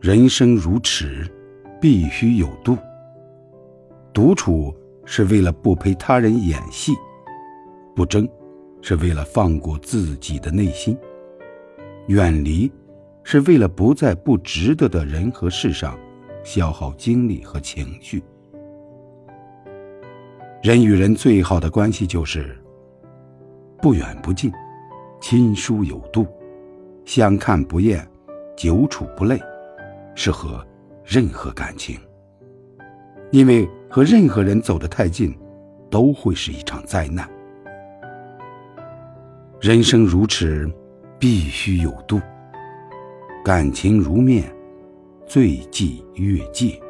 人生如尺，必须有度。独处是为了不陪他人演戏，不争是为了放过自己的内心，远离是为了不在不值得的人和事上消耗精力和情绪。人与人最好的关系就是不远不近，亲疏有度，相看不厌，久处不累，适合任何感情。因为和任何人走得太近，都会是一场灾难。人生如尺，必须有度。感情如面，最忌越界。